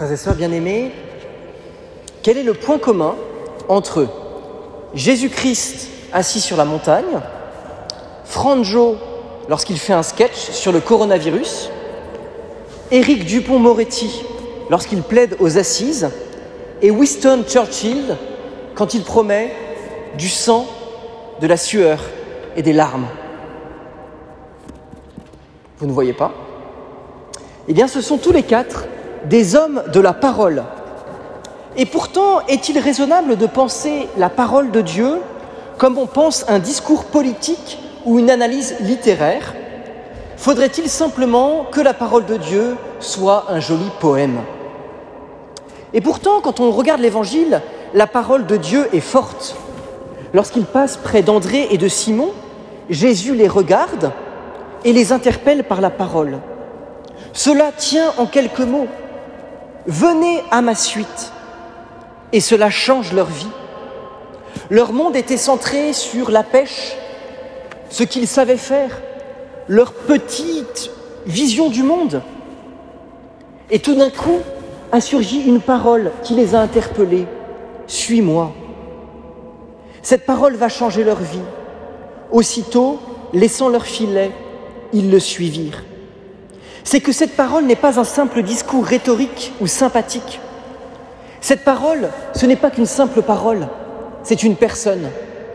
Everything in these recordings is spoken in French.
Frères et sœurs bien-aimés, quel est le point commun entre Jésus-Christ assis sur la montagne, Franjo lorsqu'il fait un sketch sur le coronavirus, Éric Dupont-Moretti lorsqu'il plaide aux assises, et Winston Churchill quand il promet du sang, de la sueur et des larmes. Vous ne voyez pas? Eh bien, ce sont tous les quatre des hommes de la parole. Et pourtant, est-il raisonnable de penser la parole de Dieu comme on pense un discours politique ou une analyse littéraire? Faudrait-il simplement que la parole de Dieu soit un joli poème? Et pourtant, quand on regarde l'Évangile, la parole de Dieu est forte. Lorsqu'il passe près d'André et de Simon, Jésus les regarde et les interpelle par la parole. Cela tient en quelques mots. Venez à ma suite. Et cela change leur vie. Leur monde était centré sur la pêche, ce qu'ils savaient faire, leur petite vision du monde. Et tout d'un coup a surgi une parole qui les a interpellés. Suis-moi. Cette parole va changer leur vie. Aussitôt, laissant leur filet, ils le suivirent. C'est que cette parole n'est pas un simple discours rhétorique ou sympathique. Cette parole, ce n'est pas qu'une simple parole, c'est une personne,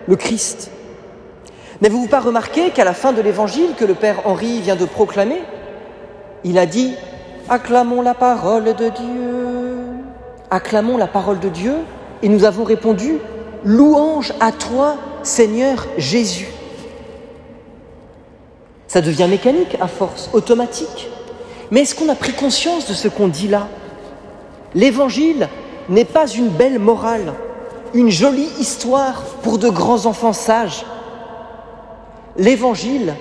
le Christ. N'avez-vous pas remarqué qu'à la fin de l'évangile que le Père Henri vient de proclamer, il a dit Acclamons la parole de Dieu. Acclamons la parole de Dieu et nous avons répondu Louange à toi, Seigneur Jésus. Ça devient mécanique à force, automatique. Mais est-ce qu'on a pris conscience de ce qu'on dit là? L'évangile n'est pas une belle morale, une jolie histoire pour de grands enfants sages. L'évangile,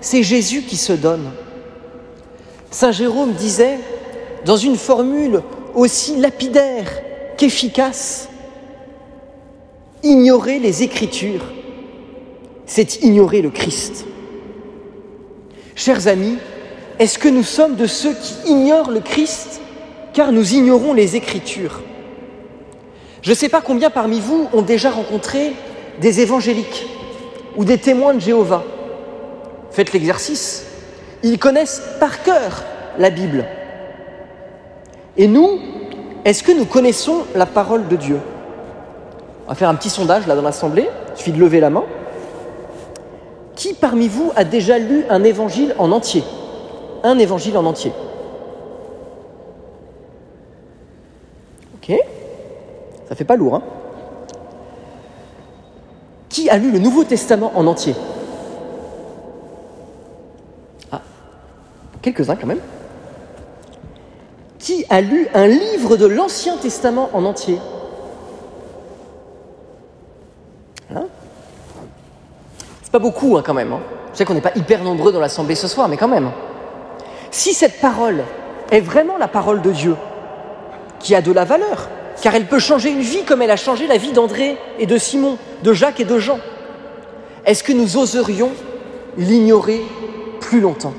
c'est Jésus qui se donne. Saint Jérôme disait, dans une formule aussi lapidaire qu'efficace, ignorer les Écritures, c'est ignorer le Christ. Chers amis, est-ce que nous sommes de ceux qui ignorent le Christ? Car nous ignorons les Écritures Je ne sais pas combien parmi vous ont déjà rencontré des évangéliques ou des témoins de Jéhovah. Faites l'exercice. Ils connaissent par cœur la Bible. Et nous, est-ce que nous connaissons la parole de Dieu? On va faire un petit sondage là dans l'Assemblée. Il suffit de lever la main. Qui parmi vous a déjà lu un évangile en entier? Un évangile en entier. Ok Ça fait pas lourd, hein Qui a lu le Nouveau Testament en entier? Ah, quelques-uns quand même. Qui a lu un livre de l'Ancien Testament en entier? Pas beaucoup hein, quand même. Hein. Je sais qu'on n'est pas hyper nombreux dans l'assemblée ce soir, mais quand même. Si cette parole est vraiment la parole de Dieu, qui a de la valeur, car elle peut changer une vie comme elle a changé la vie d'André et de Simon, de Jacques et de Jean, est-ce que nous oserions l'ignorer plus longtemps?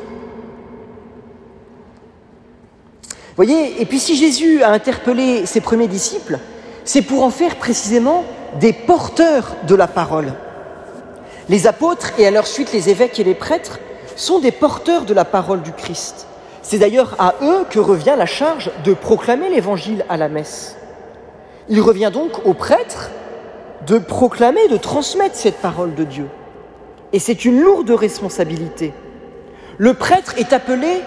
Voyez, et puis si Jésus a interpellé ses premiers disciples, c'est pour en faire précisément des porteurs de la parole. Les apôtres et à leur suite les évêques et les prêtres sont des porteurs de la parole du Christ. C'est d'ailleurs à eux que revient la charge de proclamer l'évangile à la messe. Il revient donc aux prêtres de proclamer, de transmettre cette parole de Dieu. Et c'est une lourde responsabilité. Le prêtre est appelé,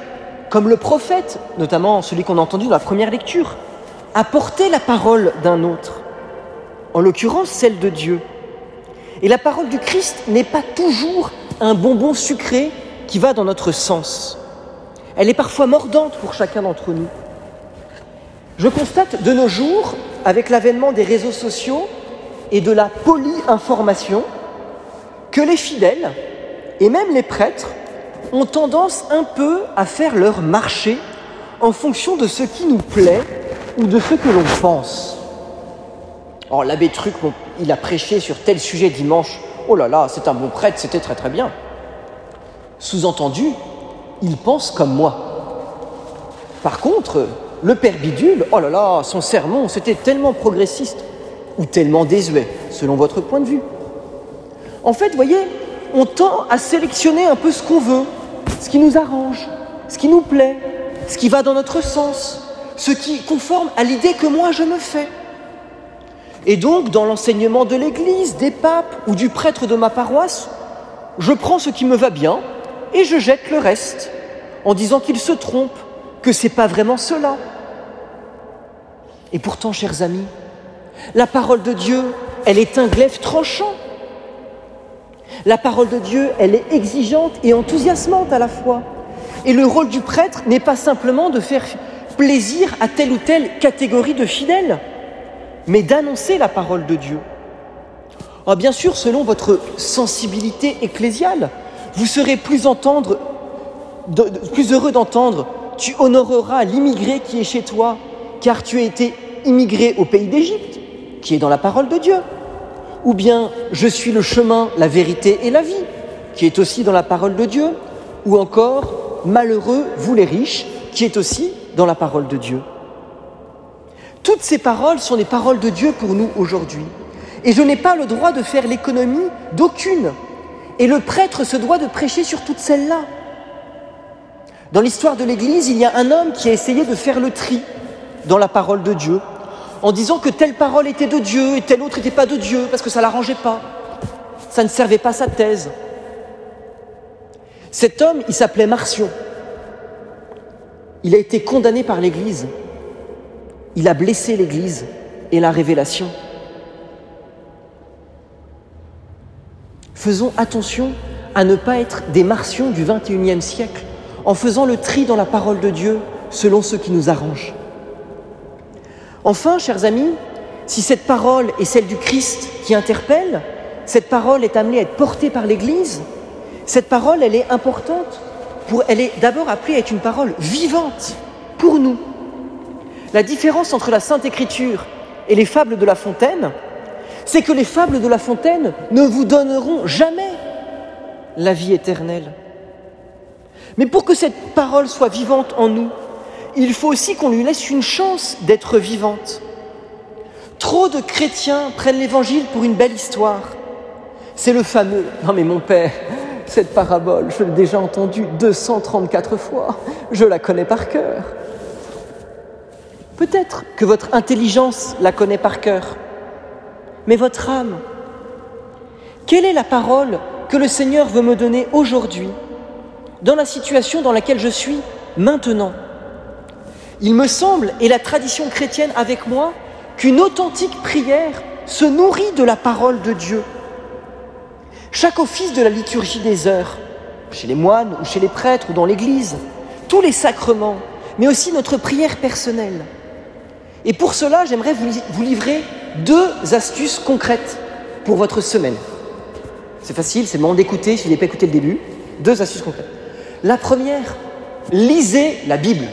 comme le prophète, notamment celui qu'on a entendu dans la première lecture, à porter la parole d'un autre, en l'occurrence celle de Dieu. Et la parole du Christ n'est pas toujours un bonbon sucré qui va dans notre sens. Elle est parfois mordante pour chacun d'entre nous. Je constate de nos jours, avec l'avènement des réseaux sociaux et de la poly-information, que les fidèles, et même les prêtres, ont tendance un peu à faire leur marché en fonction de ce qui nous plaît ou de ce que l'on pense. Or, l'abbé Truc, il a prêché sur tel sujet dimanche. Oh là là, c'est un bon prêtre, c'était très très bien. Sous-entendu, il pense comme moi. Par contre, le père Bidule, oh là là, son sermon, c'était tellement progressiste ou tellement désuet, selon votre point de vue. En fait, voyez, on tend à sélectionner un peu ce qu'on veut, ce qui nous arrange, ce qui nous plaît, ce qui va dans notre sens, ce qui conforme à l'idée que moi je me fais. Et donc, dans l'enseignement de l'Église, des papes ou du prêtre de ma paroisse, je prends ce qui me va bien et je jette le reste en disant qu'il se trompe, que ce n'est pas vraiment cela. Et pourtant, chers amis, la parole de Dieu, elle est un glaive tranchant. La parole de Dieu, elle est exigeante et enthousiasmante à la fois. Et le rôle du prêtre n'est pas simplement de faire plaisir à telle ou telle catégorie de fidèles, mais d'annoncer la parole de Dieu. Alors bien sûr, selon votre sensibilité ecclésiale, vous serez plus, heureux d'entendre Tu honoreras l'immigré qui est chez toi, car tu as été immigré au pays d'Égypte, qui est dans la parole de Dieu. Ou bien Je suis le chemin, la vérité et la vie, qui est aussi dans la parole de Dieu. Ou encore Malheureux, vous les riches, qui est aussi dans la parole de Dieu. Toutes ces paroles sont des paroles de Dieu pour nous aujourd'hui. Et je n'ai pas le droit de faire l'économie d'aucune. Et le prêtre se doit de prêcher sur toutes celles-là. Dans l'histoire de l'Église, il y a un homme qui a essayé de faire le tri dans la parole de Dieu, en disant que telle parole était de Dieu et telle autre n'était pas de Dieu, parce que ça ne l'arrangeait pas. Ça ne servait pas sa thèse. Cet homme, il s'appelait Marcion. Il a été condamné par l'Église. Il a blessé l'Église et la révélation. Faisons attention à ne pas être des martions du XXIe siècle en faisant le tri dans la parole de Dieu selon ce qui nous arrange. Enfin, chers amis, si cette parole est celle du Christ qui interpelle, cette parole est amenée à être portée par l'Église, cette parole, elle est importante, pour, elle est d'abord appelée à être une parole vivante pour nous. La différence entre la Sainte Écriture et les fables de La Fontaine, c'est que les fables de La Fontaine ne vous donneront jamais la vie éternelle. Mais pour que cette parole soit vivante en nous, il faut aussi qu'on lui laisse une chance d'être vivante. Trop de chrétiens prennent l'Évangile pour une belle histoire. C'est le fameux ⁇ Non mais mon Père, cette parabole, je l'ai déjà entendue 234 fois, je la connais par cœur. Peut-être que votre intelligence la connaît par cœur, mais votre âme, quelle est la parole que le Seigneur veut me donner aujourd'hui, dans la situation dans laquelle je suis maintenant? Il me semble, et la tradition chrétienne avec moi, qu'une authentique prière se nourrit de la parole de Dieu. Chaque office de la liturgie des heures, chez les moines ou chez les prêtres ou dans l'Église, tous les sacrements, mais aussi notre prière personnelle. Et pour cela, j'aimerais vous livrer deux astuces concrètes pour votre semaine. C'est facile, c'est moment d'écouter si vous n'avez pas écouté le début. Deux astuces concrètes. La première, lisez la Bible.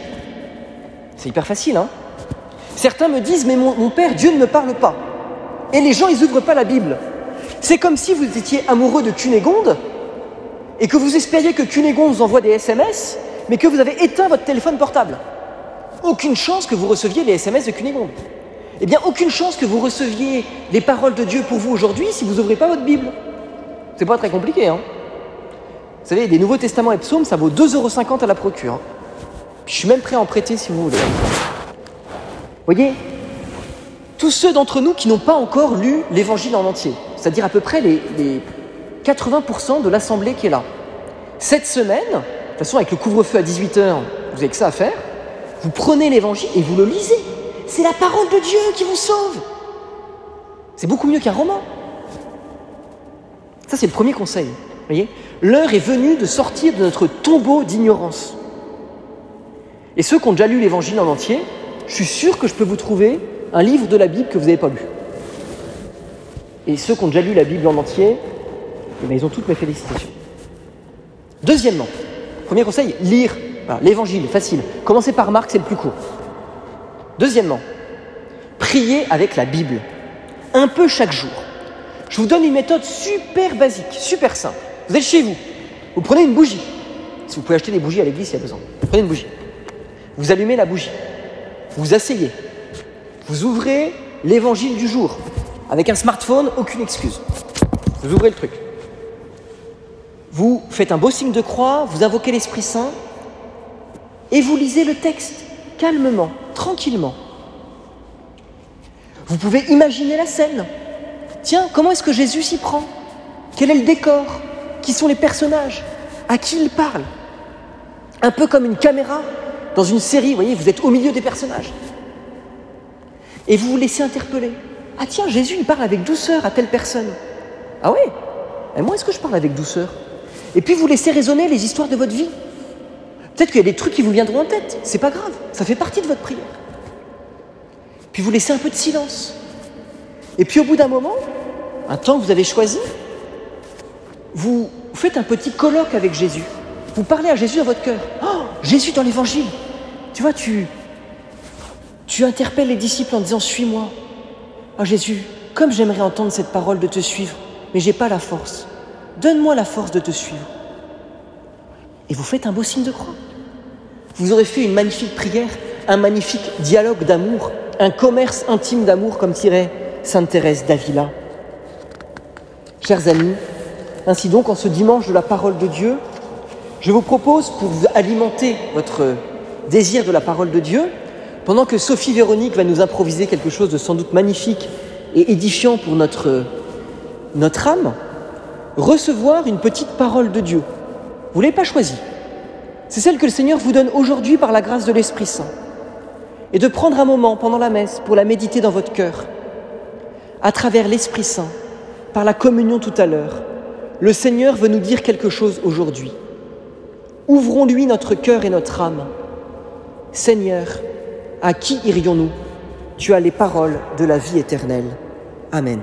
C'est hyper facile, hein Certains me disent, mais mon, père, Dieu ne me parle pas. Et les gens, ils n'ouvrent pas la Bible. C'est comme si vous étiez amoureux de Cunégonde et que vous espériez que Cunégonde vous envoie des SMS, mais que vous avez éteint votre téléphone portable. Aucune chance que vous receviez les SMS de Cunégonde. Eh bien, aucune chance que vous receviez les paroles de Dieu pour vous aujourd'hui si vous n'ouvrez pas votre Bible. C'est pas très compliqué, hein Vous savez, des Nouveaux Testaments et Psaumes, ça vaut 2,50€ à la procure. Hein. je suis même prêt à en prêter si vous voulez. Vous voyez Tous ceux d'entre nous qui n'ont pas encore lu l'Évangile en entier, c'est-à-dire à peu près les, les 80% de l'assemblée qui est là. Cette semaine, de toute façon, avec le couvre-feu à 18h, vous avez que ça à faire, vous prenez l'Évangile et vous le lisez. C'est la parole de Dieu qui vous sauve. C'est beaucoup mieux qu'un roman. Ça, c'est le premier conseil. Voyez? L'heure est venue de sortir de notre tombeau d'ignorance. Et ceux qui ont déjà lu l'Évangile en entier, je suis sûr que je peux vous trouver un livre de la Bible que vous n'avez pas lu. Et ceux qui ont déjà lu la Bible en entier, eh ils ont toutes mes félicitations. Deuxièmement, premier conseil, lire l'évangile, facile. Commencez par Marc, c'est le plus court. Deuxièmement, priez avec la Bible, un peu chaque jour. Je vous donne une méthode super basique, super simple. Vous êtes chez vous, vous prenez une bougie. Si vous pouvez acheter des bougies à l'église, il y a besoin. Vous prenez une bougie. Vous allumez la bougie. vous asseyez, vous ouvrez l'évangile du jour. Avec un smartphone, aucune excuse. Vous ouvrez le truc. Vous faites un beau signe de croix, vous invoquez l'Esprit Saint et vous lisez le texte calmement, tranquillement. Vous pouvez imaginer la scène. Tiens, comment est-ce que Jésus s'y prend? Quel est le décor? Qui sont les personnages? À qui il parle? Un peu comme une caméra dans une série, vous voyez, vous êtes au milieu des personnages. Et vous vous laissez interpeller. Ah tiens, Jésus, il parle avec douceur à telle personne. Ah ouais? Et moi, est-ce que je parle avec douceur? Et puis vous laissez résonner les histoires de votre vie. Peut-être qu'il y a des trucs qui vous viendront en tête. C'est pas grave. Ça fait partie de votre prière. Puis vous laissez un peu de silence. Et puis au bout d'un moment, un temps que vous avez choisi, vous faites un petit colloque avec Jésus. Vous parlez à Jésus dans votre cœur. Oh, Jésus dans l'évangile. Tu vois, tu, tu interpelles les disciples en disant Suis-moi. Oh Jésus, comme j'aimerais entendre cette parole de te suivre, mais j'ai pas la force. Donne-moi la force de te suivre. Et vous faites un beau signe de croix. Vous aurez fait une magnifique prière, un magnifique dialogue d'amour, un commerce intime d'amour, comme dirait Sainte Thérèse d'Avila. Chers amis, ainsi donc, en ce dimanche de la parole de Dieu, je vous propose, pour alimenter votre désir de la parole de Dieu, pendant que Sophie Véronique va nous improviser quelque chose de sans doute magnifique et édifiant pour notre, notre âme, recevoir une petite parole de Dieu. Vous ne l'avez pas choisie. C'est celle que le Seigneur vous donne aujourd'hui par la grâce de l'Esprit Saint. Et de prendre un moment pendant la messe pour la méditer dans votre cœur, à travers l'Esprit Saint, par la communion tout à l'heure. Le Seigneur veut nous dire quelque chose aujourd'hui. Ouvrons-lui notre cœur et notre âme. Seigneur, à qui irions-nous? Tu as les paroles de la vie éternelle. Amen.